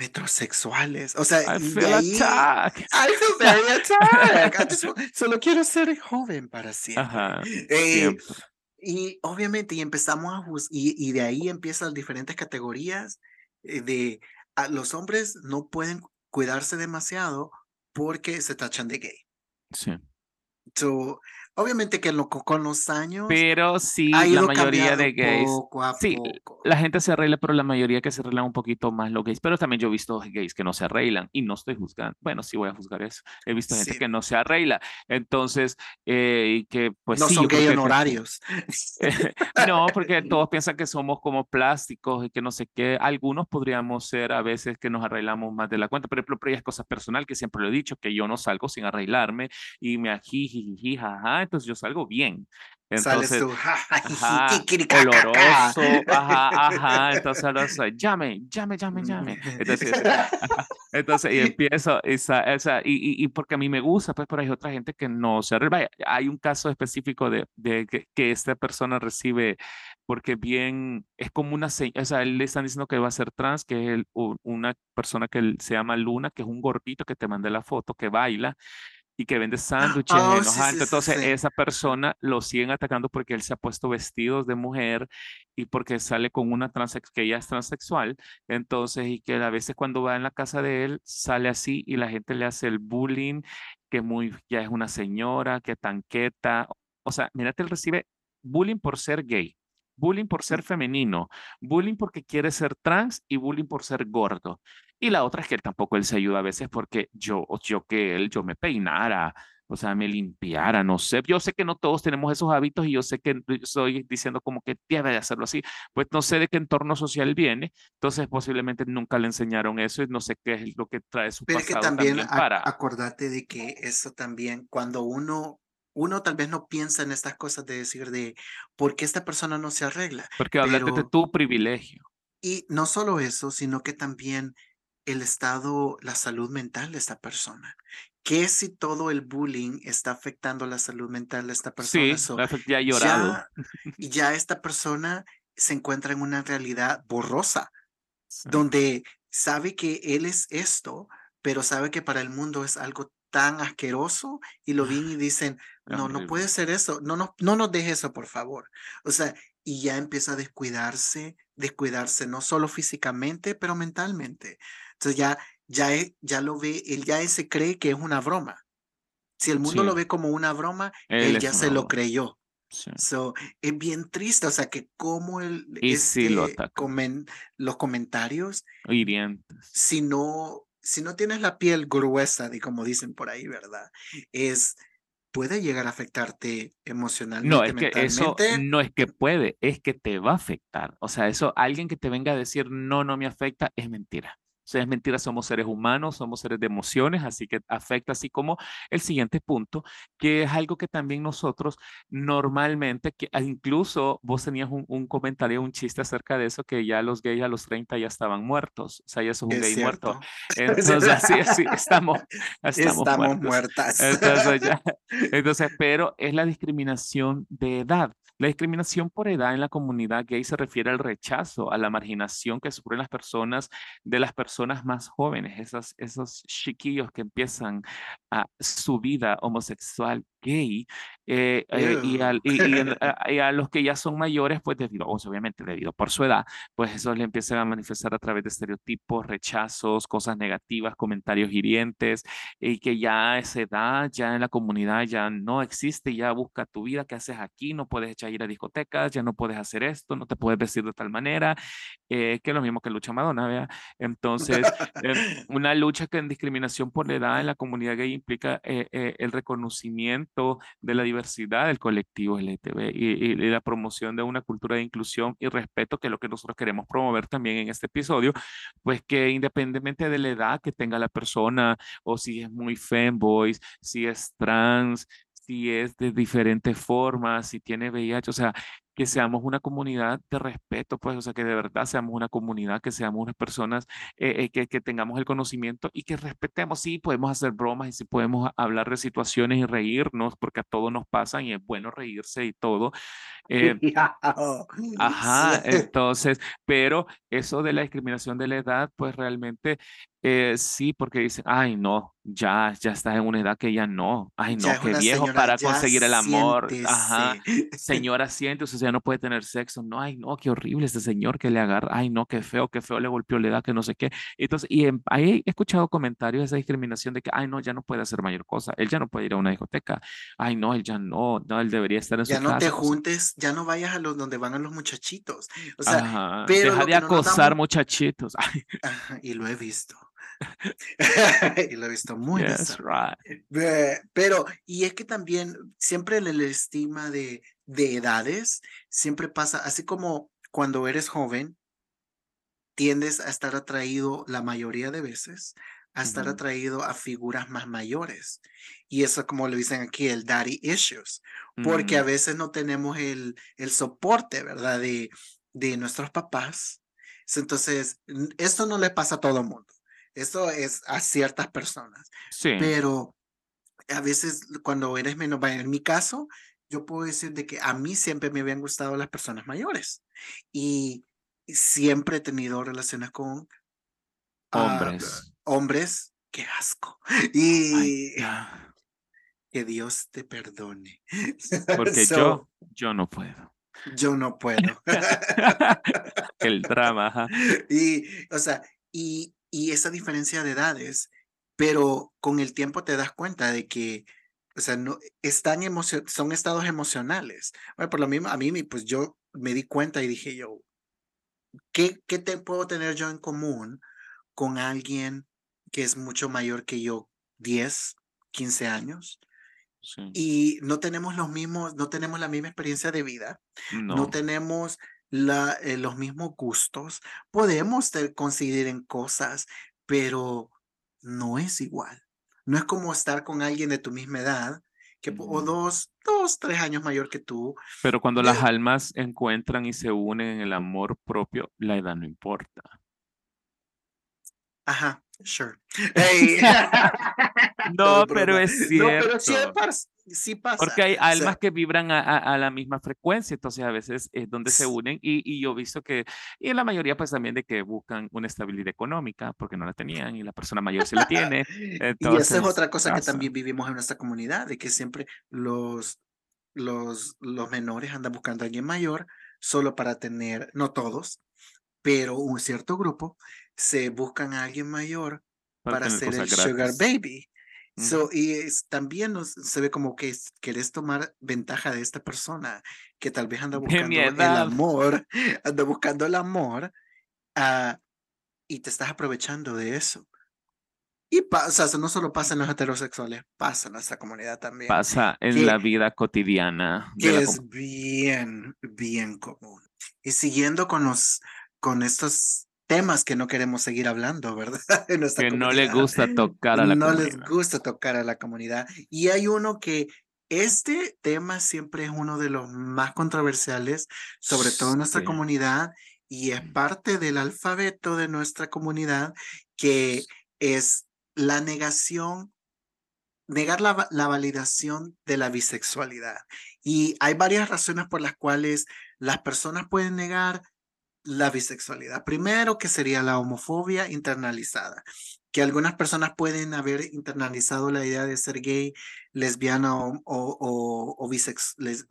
metrosexuales. O sea, I feel ahí, attacked. I feel very attacked. solo quiero ser joven para siempre. Ajá, eh, y obviamente, y empezamos a y, y de ahí empiezan diferentes categorías eh, de a, los hombres no pueden cuidarse demasiado porque se tachan de gay. Sí. So, Obviamente que lo, con los años. Pero sí, la mayoría de gays. sí, la gente se arregla, pero la mayoría que se arreglan un poquito más los gays. Pero también yo he visto gays que no se arreglan y no estoy juzgando. Bueno, sí voy a juzgar eso. He visto gente que no se arregla. Entonces, eh, y que pues. No son gay honorarios. no, porque todos piensan que somos como plásticos y que no sé qué. Algunos podríamos ser a veces que nos arreglamos más de la cuenta. Por ejemplo, pero es cosa personal que siempre lo he dicho, que yo no salgo sin arreglarme y me ajiji, jaja entonces yo salgo bien. Entonces, Sales tú, ajá, oloroso, ajá, ajá, entonces ahora llame, llame, llame, llame. Entonces, entonces y empiezo, esa, y, y, porque a mí me gusta, pues, pero hay otra gente que no se arregla. Hay un caso específico de, de que, que, esta persona recibe, porque bien, es como una, o sea, le están diciendo que va a ser trans, que es una persona que se llama Luna, que es un gordito que te mandé la foto, que baila, y que vende sándwiches oh, Entonces, esa persona lo siguen atacando porque él se ha puesto vestidos de mujer y porque sale con una transex que ella es transexual. Entonces, y que a veces cuando va en la casa de él, sale así y la gente le hace el bullying, que muy, ya es una señora, que tanqueta. o sea, mira, él recibe bullying por ser gay, bullying por ser femenino, bullying porque quiere ser trans y bullying por ser gordo. Y la otra es que tampoco él se ayuda a veces porque yo, yo que él, yo me peinara, o sea, me limpiara, no sé. Yo sé que no todos tenemos esos hábitos y yo sé que estoy diciendo como que debe de hacerlo así. Pues no sé de qué entorno social viene, entonces posiblemente nunca le enseñaron eso y no sé qué es lo que trae su Pero pasado que también, también para... acordate de que eso también, cuando uno, uno tal vez no piensa en estas cosas de decir de, ¿por qué esta persona no se arregla? Porque háblate de tu privilegio. Y no solo eso, sino que también el estado, la salud mental de esta persona. ¿Qué si todo el bullying está afectando la salud mental de esta persona? Sí, ya ha llorado. Ya, ya, esta persona se encuentra en una realidad borrosa, donde sabe que él es esto, pero sabe que para el mundo es algo tan asqueroso y lo ven y dicen, no, no puede ser eso, no, no, no nos deje eso, por favor. O sea, y ya empieza a descuidarse, descuidarse no solo físicamente, pero mentalmente. Entonces ya, ya, e, ya lo ve, él ya se cree que es una broma. Si el mundo lo ve como una broma, él, ya se lo creyó. So, es bien triste, o sea, que como el, y este, lo comen, los comentarios, hirientes. Si no, si no tienes la piel gruesa, de como dicen por ahí, ¿verdad? Es, puede llegar a afectarte emocionalmente. No, es que eso no es que puede, es que te va a afectar. O sea, eso, alguien que te venga a decir no, no me afecta, es mentira sea, es mentira, somos seres humanos, somos seres de emociones, así que afecta así como el siguiente punto, que es algo que también nosotros normalmente, que incluso vos tenías un, comentario, un chiste acerca de eso, que ya los gays a los 30 ya estaban muertos, o sea, ya sos un gay muerto. Entonces, así, así, estamos, estamos, muertas. Entonces, ya, entonces, pero es la discriminación de edad. La discriminación por edad en la comunidad gay se refiere al rechazo, a la marginación que sufren las personas de las personas más jóvenes, esos, chiquillos que empiezan su vida homosexual gay eh, eh, y, a, los que ya son mayores, pues debido, obviamente debido por su edad, pues eso le empiezan a manifestar a través de estereotipos, rechazos, cosas negativas, comentarios hirientes y que ya a esa edad, ya en la comunidad ya no existe, ya busca tu vida, ¿qué haces aquí? No puedes echar ir a discotecas, ya no puedes hacer esto, no te puedes vestir de tal manera, eh, que es lo mismo que lucha Madonna, ¿vea? Entonces, una lucha que en discriminación por la edad en la comunidad gay implica el reconocimiento de la diversidad del colectivo LGTB y, y, la promoción de una cultura de inclusión y respeto, que es lo que nosotros queremos promover también en este episodio, pues que independientemente de la edad que tenga la persona o si es muy femboy, si es trans, si es de diferentes formas, si tiene VIH, o sea, que seamos una comunidad de respeto, pues, o sea, que de verdad seamos una comunidad, que seamos unas personas eh, eh, que, que, tengamos el conocimiento y que respetemos. Sí, podemos hacer bromas y sí podemos hablar de situaciones y reírnos, porque a todos nos pasan y es bueno reírse y todo. Eh, ajá, entonces, pero eso de la discriminación de la edad, pues realmente eh, sí, porque dicen, ay, no, ya, ya estás en una edad que ya no, ay, no, qué viejo para conseguir el amor. Ajá, señora, siente, o sea, ya no puede tener sexo. No, ay, no, qué horrible este señor que le agarra, ay, no, qué feo, qué feo le golpeó la edad, que no sé qué. Entonces, y ahí he escuchado comentarios de esa discriminación de que, ay, no, ya no puede hacer mayor cosa, él ya no puede ir a una discoteca, ay, no, él ya no, no, él debería estar en ya su casa. Ya no te juntes, ya no vayas a los donde van a los muchachitos. O sea, pero deja de acosar muchachitos. y lo he visto. y lo he visto muy right. Pero, y es que también siempre el estima de, de edades, siempre pasa, así como cuando eres joven, tiendes a estar atraído la mayoría de veces a estar atraído a figuras más mayores. Y eso, como le dicen aquí, el daddy issues, porque a mm. veces no tenemos el, el soporte, ¿verdad? De, de nuestros papás. Entonces, esto no le pasa a todo el mundo. Eso es a ciertas personas. Sí. Pero a veces cuando eres menos, en mi caso, yo puedo decir de que a mí siempre me habían gustado las personas mayores y siempre he tenido relaciones con ah, hombres. hombres, qué asco. Y que Dios te perdone. Porque yo, yo no puedo. Yo no puedo. El drama. Y, o sea, y, y esa diferencia de edades, pero con el tiempo te das cuenta de que o sea, no, están son estados emocionales. Bueno, por lo mismo, a mí, pues yo me di cuenta y dije yo, ¿qué, qué te puedo tener yo en común con alguien que es mucho mayor que yo, 10, 15 años? Y no tenemos los mismos, no tenemos la misma experiencia de vida, no, tenemos la, eh, los mismos gustos, podemos coincidir en cosas, pero no es igual. No es como estar con alguien de tu misma edad, que, o dos, dos, tres años mayor que tú. Pero cuando las almas encuentran y se unen en el amor propio, la edad no importa. Ajá, sure. no, pero es cierto. No, pero sí, pasa. Porque hay almas que vibran a, la misma frecuencia, entonces a veces es donde se unen y, y yo he visto que, y en la mayoría pues también de que buscan una estabilidad económica porque no la tenían y la persona mayor se la tiene. y esa es otra cosa que también vivimos en nuestra comunidad, de que siempre los, los, los menores andan buscando a alguien mayor solo para tener, no todos, pero un cierto grupo se buscan a alguien mayor para, hacer el sugar baby. So, y también se ve como que querés tomar ventaja de esta persona que tal vez anda buscando el amor, anda buscando el amor uh, y te estás aprovechando de eso. Y pasa, no solo pasa en los heterosexuales, pasa en nuestra comunidad también. Pasa en la vida cotidiana. Que es bien, bien común. Y siguiendo con los, con estos temas que no queremos seguir hablando, ¿verdad? que no les gusta tocar a la comunidad. No les gusta tocar a la comunidad. Y hay uno que este tema siempre es uno de los más controversiales, sobre todo en nuestra comunidad, y es parte del alfabeto de nuestra comunidad, que es la negación, negar la, la validación de la bisexualidad. Y hay varias razones por las cuales las personas pueden negar la bisexualidad. Primero, que sería la homofobia internalizada, que algunas personas pueden haber internalizado la idea de ser gay, lesbiana o, o,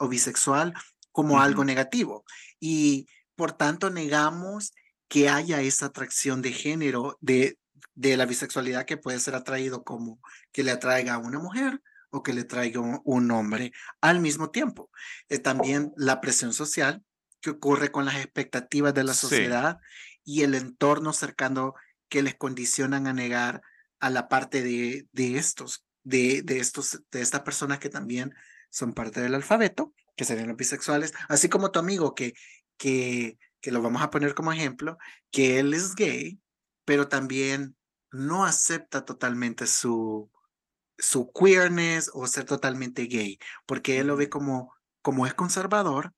bisexual como algo negativo. Y por tanto, negamos que haya esa atracción de género de, de la bisexualidad que puede ser atraído como que le atraiga a una mujer o que le traiga un, hombre al mismo tiempo. Eh, también la presión social que ocurre con las expectativas de la sociedad y el entorno cercano que les condicionan a negar a la parte de, de estos, de, de, estos, de estas personas que también son parte del alfabeto, que serían los bisexuales, así como tu amigo que, que, que lo vamos a poner como ejemplo, que él es gay, pero también no acepta totalmente su, su queerness o ser totalmente gay, porque él lo ve como, como es conservador,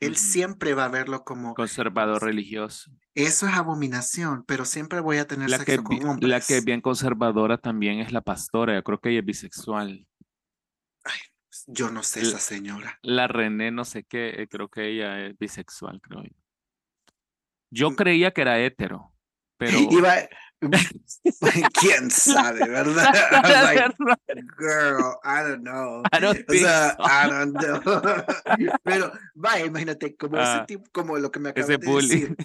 él siempre va a verlo como conservador religioso. Eso es abominación, pero siempre voy a tener la sexo que, con hombres. La que es bien conservadora también es la pastora, yo creo que ella es bisexual. Ay, yo no sé esa señora. La René, no sé qué, eh, creo que ella es bisexual, creo yo. Yo creía que era hetero, pero... ¿Quién sabe, verdad? girl, I don't know. I don't I don't know. Pero, vaya, imagínate, como ese ah, tipo, como lo que me acaba de decir.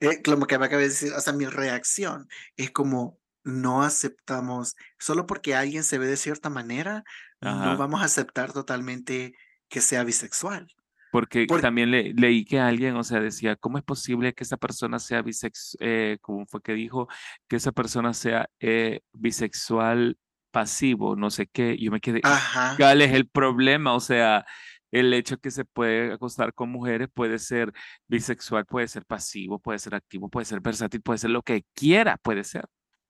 Eh, como que me acaba de decir, o sea, mi reacción es como, no aceptamos, solo porque alguien se ve de cierta manera, no vamos a aceptar totalmente que sea bisexual. Porque también le, leí que alguien, o sea, decía, ¿cómo es posible que esa persona sea bisexual? Eh, ¿Cómo fue que dijo que esa persona sea eh, bisexual pasivo? No sé qué. Yo me quedé, ¿cuál es el problema? O sea, el hecho que se puede acostar con mujeres puede ser bisexual, puede ser pasivo, puede ser activo, puede ser versátil, puede ser lo que quiera, puede ser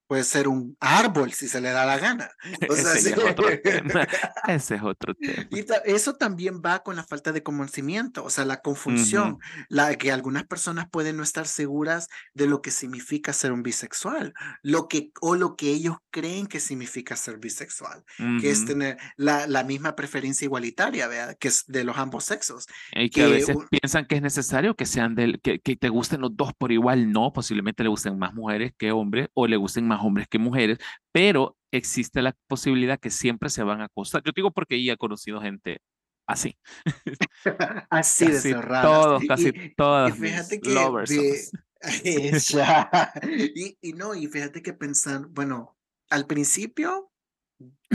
puede ser un árbol si se le da la gana. Ese, es otro tema. Ese es otro tema. Y eso también va con la falta de conocimiento, o sea, la confusión, la que algunas personas pueden no estar seguras de lo que significa ser un bisexual, lo que o lo que ellos creen que significa ser bisexual, que es tener la, la misma preferencia igualitaria, ¿verdad? que es de los ambos sexos. Y que, a veces piensan que es necesario que sean del que, que te gusten los dos por igual, no, posiblemente le gusten más mujeres que hombres o le gusten más hombres que mujeres, pero existe la posibilidad que siempre se van a acostar. Yo digo porque ya he conocido gente así. así de cerrada. Todos, casi todos. Y fíjate que y, y, no, y fíjate que pensar, bueno, al principio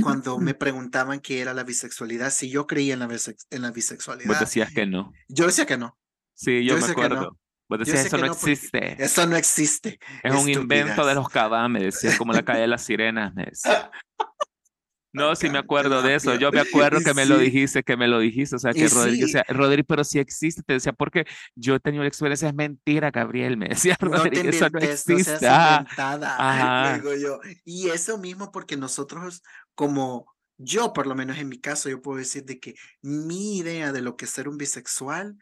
cuando me preguntaban qué era la bisexualidad, si yo creía en la, en la bisexualidad. Vos decías que no. Yo decía que no. Sí, yo, me acuerdo. Vos decías, eso no, existe. Eso no existe. Es un invento de los cabas, me decías, como la calle de las sirenas, me decías. No, sí me acuerdo de eso. Yo me acuerdo que me lo dijiste, que me lo dijiste. O sea, que Rodrigo, o sea, Rodrigo, pero sí existe. Te decía, porque yo he tenido la experiencia, es mentira, Gabriel. Me decía, Rodrigo, eso no existe. Ah, yo. Y eso mismo porque nosotros, como yo, por lo menos en mi caso, yo puedo decir de que mi idea de lo que es ser un bisexual,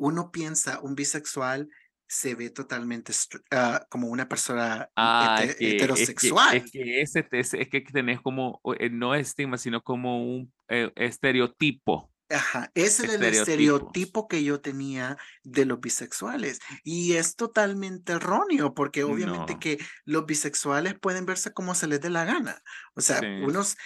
uno piensa un bisexual se ve totalmente uh, como una persona ah, heterosexual. Es que, es que, ese, es que tenés como, eh, no estigma, sino como un eh, estereotipo. Ajá, ese es el estereotipo que yo tenía de los bisexuales. Y es totalmente erróneo, porque obviamente que los bisexuales pueden verse como se les dé la gana. O sea, unos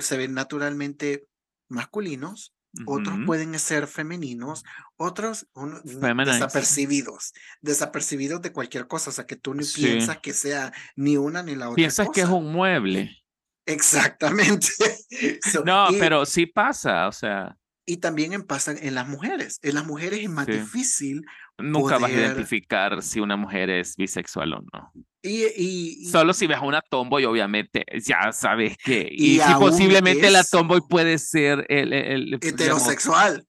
se ven naturalmente masculinos, otros pueden ser femeninos, otros desapercibidos, desapercibidos de cualquier cosa, o sea, que tú ni piensas que sea ni una ni la otra. Piensas que es un mueble. Exactamente. no, pero sí pasa, o sea. Y también pasa en las mujeres. En las mujeres es más difícil. Nunca vas a identificar si una mujer es bisexual o no. Y, Solo si ves a una tomboy, obviamente, ya sabes que. Y, si posiblemente la tomboy puede ser el. el, heterosexual.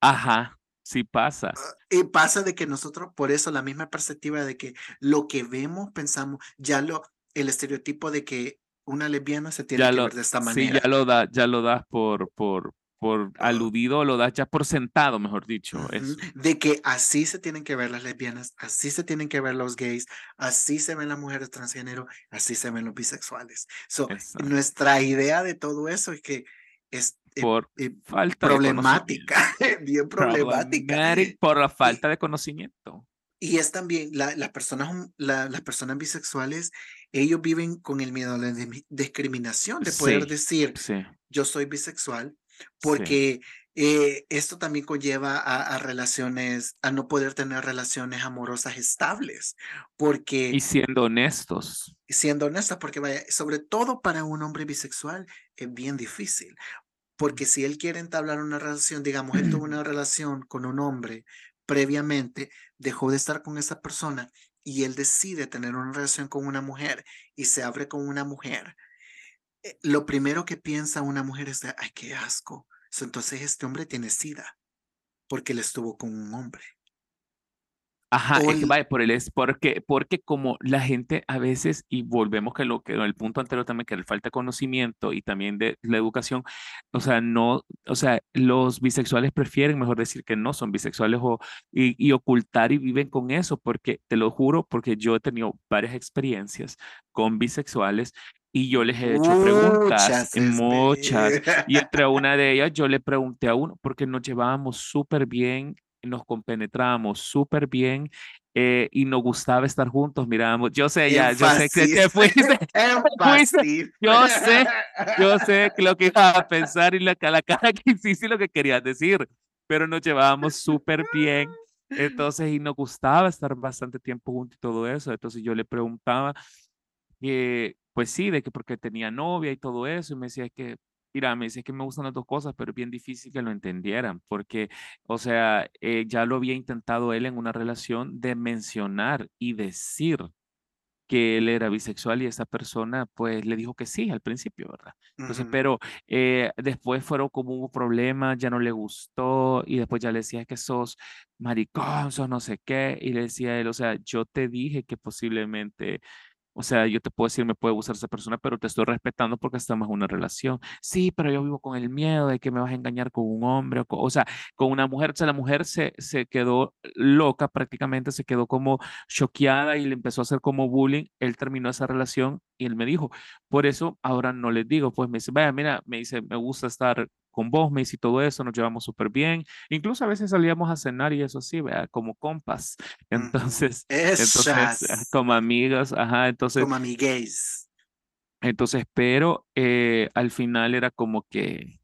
ajá, sí pasa. Ah, y pasa de que nosotros, por eso, la misma perspectiva de que lo que vemos, pensamos, ya lo. El estereotipo de que una lesbiana se tiene que ver de esta manera. Sí, ya lo, da, ya lo das por, por, por aludido, lo das ya por sentado, mejor dicho. De que así se tienen que ver las lesbianas, así se tienen que ver los gays, así se ven las mujeres transgénero, así se ven los bisexuales. So, nuestra idea de todo eso es que es eh, por eh, falta problemática, bien problemática. Por la falta de conocimiento. Y es también, la, las, personas, las personas bisexuales, ellos viven con el miedo a la discriminación, de poder decir, yo soy bisexual, porque eh, esto también conlleva a, relaciones, a no poder tener relaciones amorosas estables, porque... Y siendo honestos. Siendo honestos, porque vaya, sobre todo para un hombre bisexual es bien difícil, porque si él quiere entablar una relación, digamos, él tuvo una relación con un hombre previamente, dejó de estar con esa persona y él decide tener una relación con una mujer y se abre con una mujer, lo primero que piensa una mujer es de, ay, qué asco. Entonces este hombre tiene sida porque él estuvo con un hombre. Ajá, es que vaya, por él es porque, porque como la gente a veces, y volvemos que lo que en el punto anterior también, que le falta conocimiento y también de la educación, o sea, no, o sea, los bisexuales prefieren mejor decir que no son bisexuales o, y, y ocultar y viven con eso, porque te lo juro, porque yo he tenido varias experiencias con bisexuales y yo les he hecho preguntas, muchas, y entre una de ellas yo le pregunté a uno, porque nos llevábamos súper bien, nos compenetrábamos súper bien eh, y nos gustaba estar juntos, mirábamos, yo sé ya, yo sé que te fuiste, yo sé, yo sé lo que iba a pensar y la, la cara que hiciste y lo que querías decir, pero nos llevábamos súper bien, entonces y nos gustaba estar bastante tiempo juntos y todo eso, entonces yo le preguntaba, eh, pues sí, de que porque tenía novia y todo eso, y me decía que, mira, me decía que me gustan las dos cosas, pero es bien difícil que lo entendieran, porque, o sea, eh, ya lo había intentado él en una relación de mencionar y decir que él era bisexual y esa persona pues le dijo que sí al principio, ¿verdad? Entonces, pero eh, después fueron como hubo problemas, ya no le gustó y después ya le decía que sos maricón, sos no sé qué y le decía él, o sea, yo te dije que posiblemente o sea, yo te puedo decir, me puede gustar esa persona, pero te estoy respetando porque estamos en una relación. Sí, pero yo vivo con el miedo de que me vas a engañar con un hombre, o, o sea, con una mujer. O sea, la mujer se, se quedó loca prácticamente, se quedó como choqueada y le empezó a hacer como bullying. Él terminó esa relación y él me dijo, por eso ahora no les digo, pues me dice, vaya, mira, me dice, me gusta estar con vos, me y todo eso, nos llevamos súper bien. Incluso a veces salíamos a cenar y eso sí, vea, como compas. Entonces, entonces como amigos, ajá, entonces. Como amigues. Entonces, pero eh, al final era como que,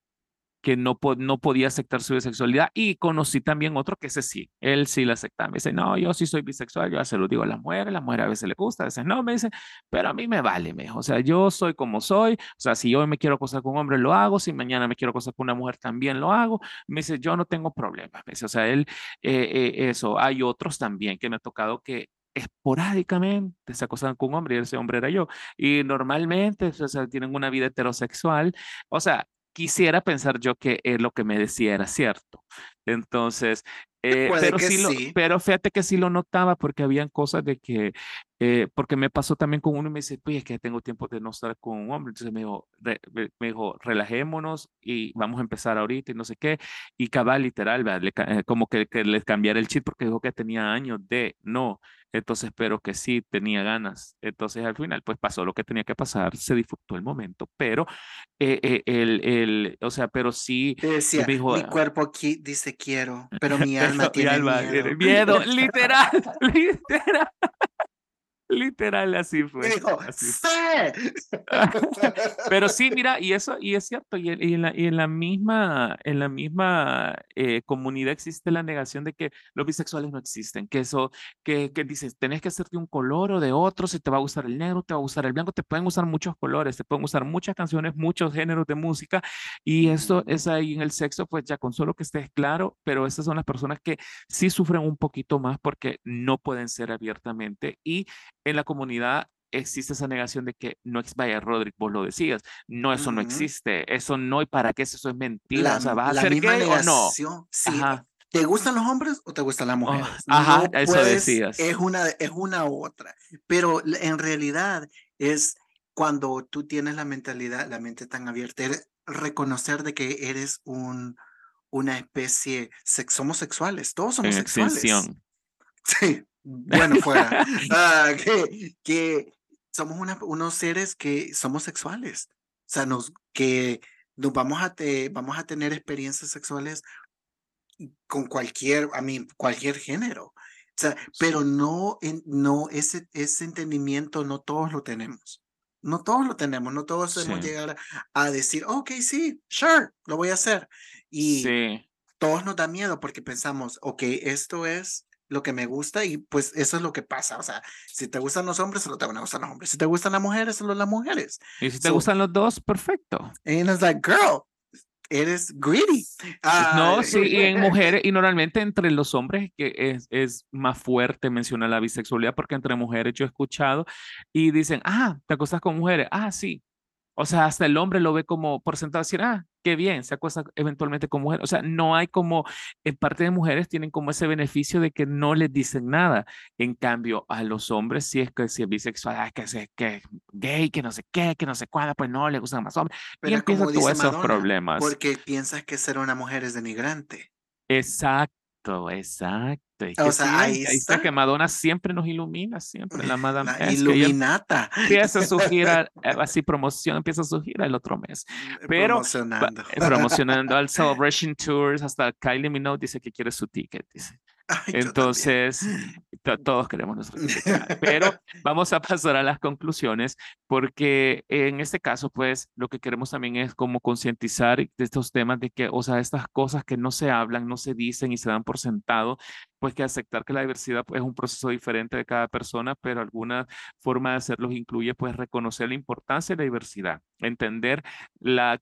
que no, no podía aceptar su bisexualidad y conocí también otro que ese sí, él sí la aceptaba. Me dice, no, yo sí soy bisexual, yo se lo digo a las mujeres, las mujeres a veces le gusta, a veces no, me dice, pero a mí me vale, me o sea, yo soy como soy, o sea, si yo me quiero acostar con un hombre, lo hago, si mañana me quiero acostar con una mujer, también lo hago. Me dice, yo no tengo problemas, me dice, o sea, él, eh, eh, eso, hay otros también que me ha tocado que esporádicamente se acosan con un hombre y ese hombre era yo. Y normalmente o sea, tienen una vida heterosexual. O sea, quisiera pensar yo que lo que me decía era cierto. Entonces, eh, pero, sí, Lo, pero fíjate que sí lo notaba porque habían cosas de que, eh, porque me pasó también con uno y me dice, pues es que tengo tiempo de no estar con un hombre. Entonces me dijo, me dijo, relajémonos y vamos a empezar ahorita y no sé qué. Y cabal, literal, eh, como que, que les cambiara el chip porque dijo que tenía años de no. Entonces, pero que sí tenía ganas. Entonces, al final, pues pasó lo que tenía que pasar, se disfrutó el momento, pero el, el, o sea, pero sí. Decía, mi ah cuerpo aquí dice quiero, pero mi alma tiene miedo. miedo. literal, literal. Literal, así fue. Pero sí, mira, y eso, y es cierto, y, en, la, y en la misma, en la misma eh, comunidad existe la negación de que los bisexuales no existen, que eso, que, que dices, tenés que hacerte un color o de otro, si te va a gustar el negro, te va a gustar el blanco, te pueden gustar muchos colores, te pueden gustar muchas canciones, muchos géneros de música, y eso es ahí en el sexo, pues ya con solo que estés claro, pero esas son las personas que sí sufren un poquito más porque no pueden ser abiertamente y en la comunidad existe esa negación de que no es, vaya, Rodrigo, vos lo decías, no, eso no existe, eso no, ¿y para qué eso es mentira? o sea, ¿vas a ser gay o no? Sí. ¿Te gustan los hombres o te gustan las mujeres? ajá, eso decías. Es una, es una u otra, pero en realidad es cuando tú tienes la mentalidad, la mente tan abierta, reconocer de que eres un, una especie, somos sexuales, todos somos sexuales. Sí, bueno fuera, ah, que, que somos unos seres que somos sexuales, o sea, nos, que nos vamos a, te, vamos a tener experiencias sexuales con cualquier, a mí, cualquier género. O sea, pero no, no ese, ese entendimiento no todos lo tenemos. No todos lo tenemos, no todos podemos llegar a decir, ok, sí, sure, lo voy a hacer. Y todos nos da miedo porque pensamos, ok, esto es lo que me gusta y pues eso es lo que pasa. O sea, si te gustan los hombres, solo te van a gustar los hombres. Si te gustan las mujeres, solo las mujeres. Y si te gustan los dos, perfecto. And it's like, girl, eres greedy. no, sí, y en mujeres, y normalmente entre los hombres que es, es más fuerte mencionar la bisexualidad, porque entre mujeres yo he escuchado y dicen, ah, te acostas con mujeres, ah, sí, o sea, hasta el hombre lo ve como por sentado decir, ah, qué bien, se acuesta eventualmente con mujer. O sea, no hay como, en parte de mujeres tienen como ese beneficio de que no les dicen nada. En cambio, a los hombres, si es que si es bisexual, ah, que es que gay, que no sé qué, que no sé cuándo, pues no le gustan más hombres. y empiezan todos esos problemas. Porque piensas que ser una mujer es denigrante. Exacto, exacto. O sea, ahí, está. que Madonna siempre nos ilumina, siempre la Madame la Iluminata. Empieza su gira, eh, así promoción, empieza su gira el otro mes. Mm, Pero promocionando, eh, promocionando al Celebration Tours, hasta Kylie Minogue dice que quiere su ticket, dice. Entonces, todos queremos nuestro pero vamos a pasar a las conclusiones porque en este caso, pues, lo que queremos también es como concientizar de estos temas de que, o sea, estas cosas que no se hablan, no se dicen y se dan por sentado, pues que aceptar que la diversidad pues, es un proceso diferente de cada persona, pero alguna forma de hacerlos incluye pues reconocer la importancia de la diversidad, entender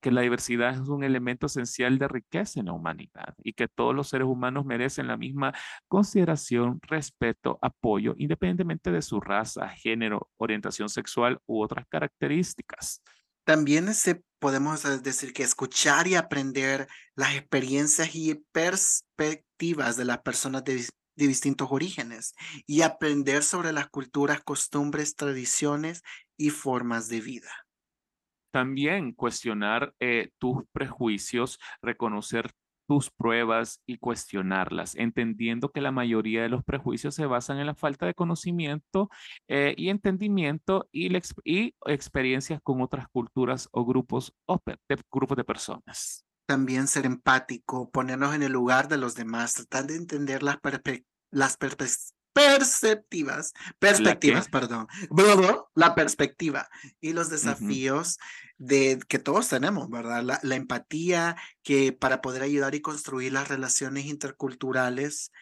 que la diversidad es un elemento esencial de riqueza en la humanidad y que todos los seres humanos merecen la misma consideración, respeto, apoyo, independientemente de su raza, género, orientación sexual u otras características. También se, podemos decir que escuchar y aprender las experiencias y perspectivas de las personas de, distintos orígenes y aprender sobre las culturas, costumbres, tradiciones y formas de vida. También cuestionar eh, tus prejuicios, reconocer tus pruebas y cuestionarlas, entendiendo que la mayoría de los prejuicios se basan en la falta de conocimiento eh, y entendimiento y, experiencias con otras culturas o grupos, de, grupos de personas. También ser empático, ponernos en el lugar de los demás, tratar de entender las, las perceptivas, perspectivas, perdón, la perspectiva y los desafíos de que todos tenemos, ¿verdad? La, la, empatía que para poder ayudar y construir las relaciones interculturales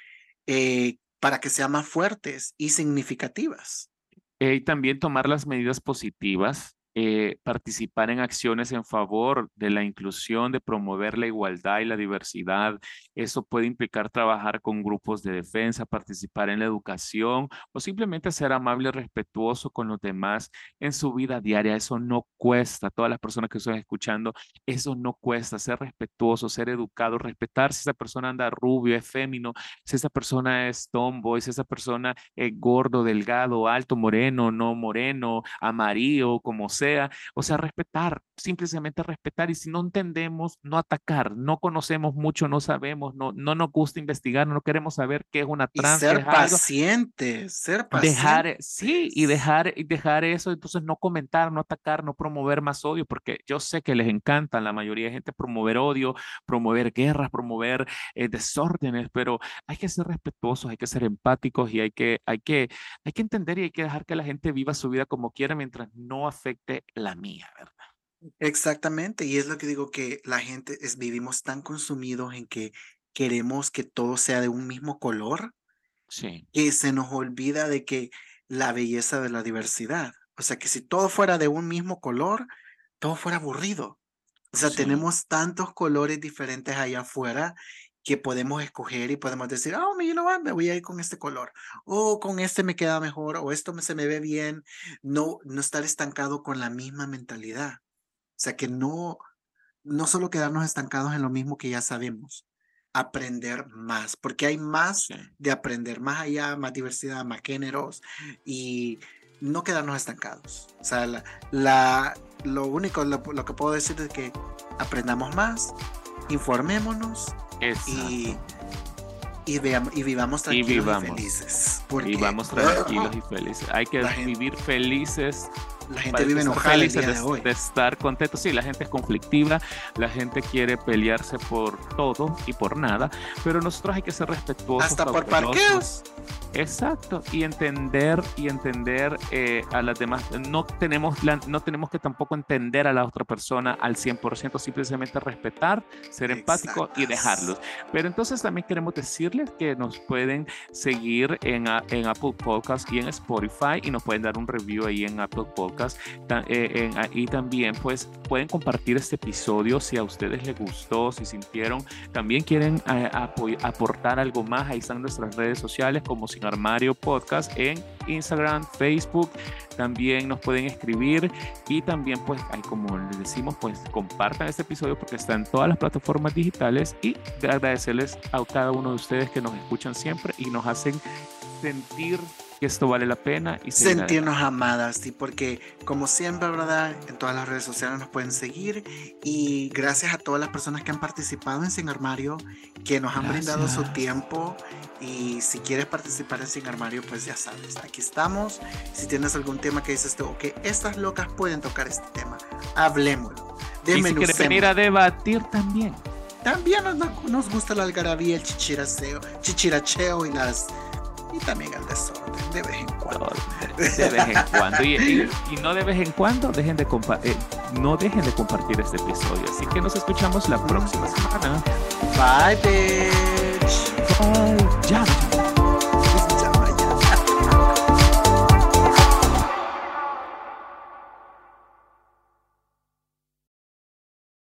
eh, para que sean más fuertes y significativas. Eh, y también tomar las medidas positivas eh, participar en acciones en favor de la inclusión, de promover la igualdad y la diversidad. Eso puede implicar trabajar con grupos de defensa, participar en la educación o simplemente ser amable y respetuoso con los demás en su vida diaria. Eso no cuesta. Todas las personas que están escuchando, eso no cuesta. Ser respetuoso, ser educado, respetar si esa persona anda rubio, es fémino, si esa persona es tomboy, si esa persona es gordo, delgado, alto, moreno, no moreno, amarillo, como sea o sea, respetar, simplemente respetar y si no entendemos, no atacar, no conocemos mucho, no sabemos, no, no nos gusta investigar, no queremos saber qué es una trans. ser paciente, ser paciente. Dejar, sí, y dejar, y dejar eso, entonces no comentar, no atacar, no promover más odio, porque yo sé que les encanta a la mayoría de gente promover odio, promover guerras, promover eh, desórdenes, pero hay que ser respetuosos, hay que ser empáticos y hay que, hay que, hay que entender y hay que dejar que la gente viva su vida como quiera mientras no afecte la mía, ¿verdad? Exactamente, y es lo que digo que la gente es, vivimos tan consumidos en que queremos que todo sea de un mismo color, sí. que se nos olvida de que la belleza de la diversidad, o sea, que si todo fuera de un mismo color, todo fuera aburrido. O sea, tenemos tantos colores diferentes allá afuera que podemos escoger y podemos decir, oh, you know me voy a ir con este color, o con este me queda mejor, o esto se me ve bien, no, no estar estancado con la misma mentalidad. O sea, que no, no solo quedarnos estancados en lo mismo que ya sabemos, aprender más, porque hay más de aprender, más allá, más diversidad, más géneros, y no quedarnos estancados. O sea, la, la lo único, lo, lo que puedo decir es que aprendamos más, informémonos y, y, veamos, y vivamos tranquilos y, felices. Porque, vivamos tranquilos y felices. Hay que vivir felices la gente vive enojada el día de, hoy. de, estar contento. Sí, la gente es conflictiva, la gente quiere pelearse por todo y por nada, pero nosotros hay que ser respetuosos. Hasta por parqueos. Exacto, y entender y entender eh, a las demás. No tenemos, la, no tenemos que tampoco entender a la otra persona al 100%, simplemente respetar, ser empático y dejarlos. Pero entonces también queremos decirles que nos pueden seguir en, en Apple Podcast y en Spotify y nos pueden dar un review ahí en Apple Podcast. Eh, y también pues pueden compartir este episodio si a ustedes les gustó, si sintieron, también quieren eh, aportar algo más. Ahí están nuestras redes sociales como Sin Armario Podcast en Instagram, Facebook. También nos pueden escribir y también pues como les decimos pues compartan este episodio porque está en todas las plataformas digitales y agradecerles a cada uno de ustedes que nos escuchan siempre y nos hacen sentir que esto vale la pena y sentirnos amadas, sí, porque como siempre, ¿verdad? En todas las redes sociales nos pueden seguir y gracias a todas las personas que han participado en Sin Armario, que nos han brindado su tiempo y si quieres participar en Sin Armario, pues ya sabes, aquí estamos. Si tienes algún tema que dices tú, que estas locas pueden tocar este tema, hablemoslo. Y si quieres venir a debatir también. También nos, nos gusta la algarabía, el chichiraceo, chichiracheo y las y también el desorden de vez en cuando. de vez en cuando. Y, no de vez en cuando, dejen de eh, no dejen de compartir este episodio. Así que nos escuchamos la próxima semana. Bye, bitch. Bye. Ya,